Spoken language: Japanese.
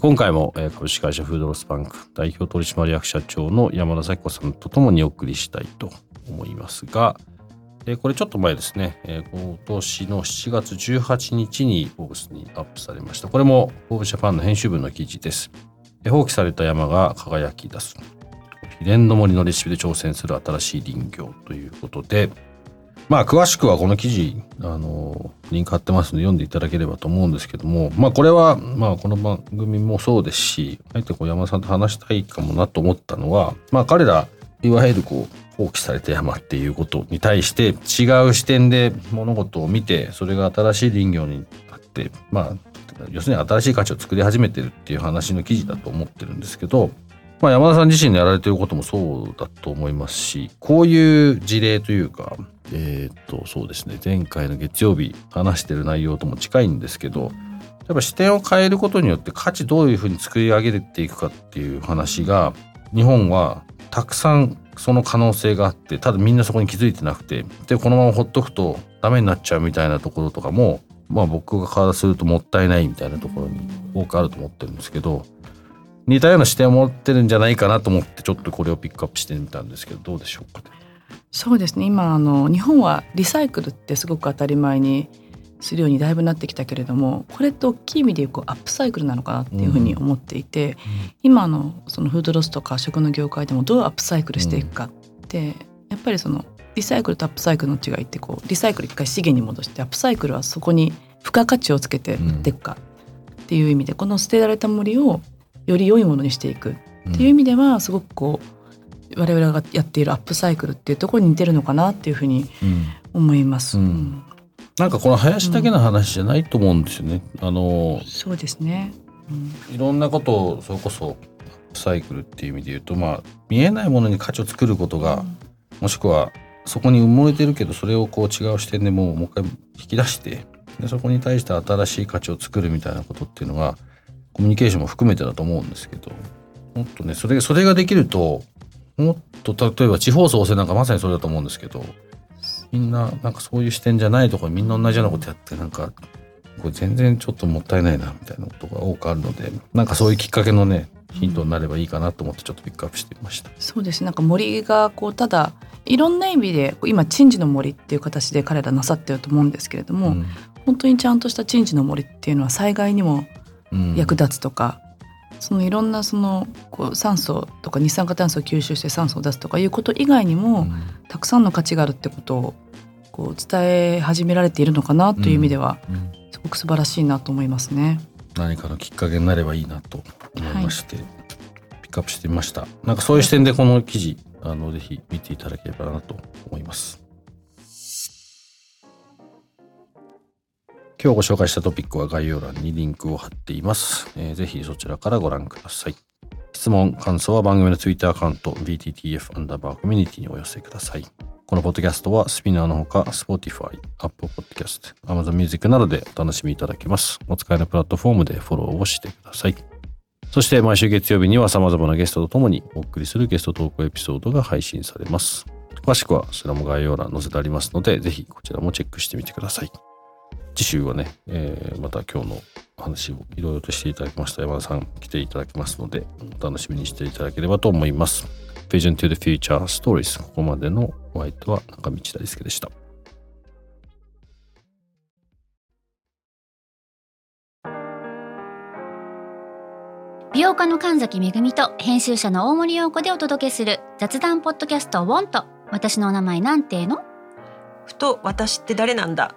今回も株式会社フードロスバンク代表取締役社長の山田咲子さんとともにお送りしたいと思いますが、これちょっと前ですね、今年の7月18日にフォーブスにアップされました。これもフォーブジャパンの編集部の記事です。放棄された山が輝き出す。秘伝の森のレシピで挑戦する新しい林業ということで、まあ詳しくはこの記事、あの、リンク貼ってますので読んでいただければと思うんですけども、まあこれは、まあこの番組もそうですし、あえてこう山田さんと話したいかもなと思ったのは、まあ彼ら、いわゆるこう、放棄された山っていうことに対して違う視点で物事を見て、それが新しい林業になって、まあ、要するに新しい価値を作り始めてるっていう話の記事だと思ってるんですけど、まあ、山田さん自身のやられてることもそうだと思いますし、こういう事例というか、えっ、と、そうですね、前回の月曜日話してる内容とも近いんですけど、やっぱ視点を変えることによって価値どういうふうに作り上げていくかっていう話が、日本はたくさんその可能性があって、ただみんなそこに気づいてなくて、で、このままほっとくとダメになっちゃうみたいなところとかも、まあ僕がからするともったいないみたいなところに多くあると思ってるんですけど、似たような視点を持ってるんじゃないかなと思ってちょっとこれをピックアップしてみたんですけどどうでしょうか、そうですね。今あの日本はリサイクルってすごく当たり前にするようにだいぶなってきたけれどもこれって大きい意味でいうこうアップサイクルなのかなっていうふうに思っていて、うん、今のそのフードロスとか食の業界でもどうアップサイクルしていくかって、うん、やっぱりそのリサイクルとアップサイクルの違いってこうリサイクル一回資源に戻してアップサイクルはそこに付加価値をつけて売っていくかっていう意味で、この捨てられた森をより良いものにしていくっていう意味ではすごくこう我々がやっているアップサイクルっていうところに似てるのかなっていうふうに思います。うん、なんかこの林だけの話じゃないと思うんですよね。あのそうですね、うん、いろんなことをそれこそアップサイクルっていう意味で言うとまあ見えないものに価値を作ることが、もしくはそこに埋もれてるけどそれをこう違う視点でもうもう一回引き出してでそこに対して新しい価値を作るみたいなことっていうのがコミュニケーションも含めてだと思うんですけどもっとねそれそれができるともっと例えば地方創生なんかまさにそれだと思うんですけどみんななんかそういう視点じゃないところみんな同じようなことやってなんかこれ全然ちょっともったいないなみたいなことが多くあるのでなんかそういうきっかけのねヒントになればいいかなと思ってちょっとピックアップしてみました。そうですなんか森がこうただいろんな意味で今鎮守の森っていう形で彼らなさってると思うんですけれども、うん、本当にちゃんとした鎮守の森っていうのは災害にも役立つとか、うん、そのいろんなそのこう酸素とか二酸化炭素を吸収して酸素を出すとかいうこと以外にも、うん、たくさんの価値があるってことをこう伝え始められているのかなという意味では、うん、すごく素晴らしいなと思いますね。何かのきっかけになればいいなと思いまして、はい、ピックアップしてみました。なんかそういう視点でこの記事あのぜひ見ていただければなと思います。今日ご紹介したトピックは概要欄にリンクを貼っています。えー、ぜひそちらからご覧ください。質問、感想は番組の Twitter アカウント BTTF アンダーバーコミュニティにお寄せください。このポッドキャストはスピナーのほか Spotify、Apple Podcast、Amazon Music などでお楽しみいただけます。お使いのプラットフォームでフォローをしてください。そして毎週月曜日には様々なゲストとともにお送りするゲストトークエピソードが配信されます。詳しくはそちらも概要欄載せてありますので、ぜひこちらもチェックしてみてください。次週はね、えー、また今日の話をいろいろとしていただきました山田さん来ていただきますので、お楽しみにしていただければと思います。Vision to the Future Stories ここまでのお相手は中道大輔でした。美容家の神崎めぐみと編集者の大森洋子でお届けする雑談ポッドキャストウォンと私のお名前なんての？ふと私って誰なんだ？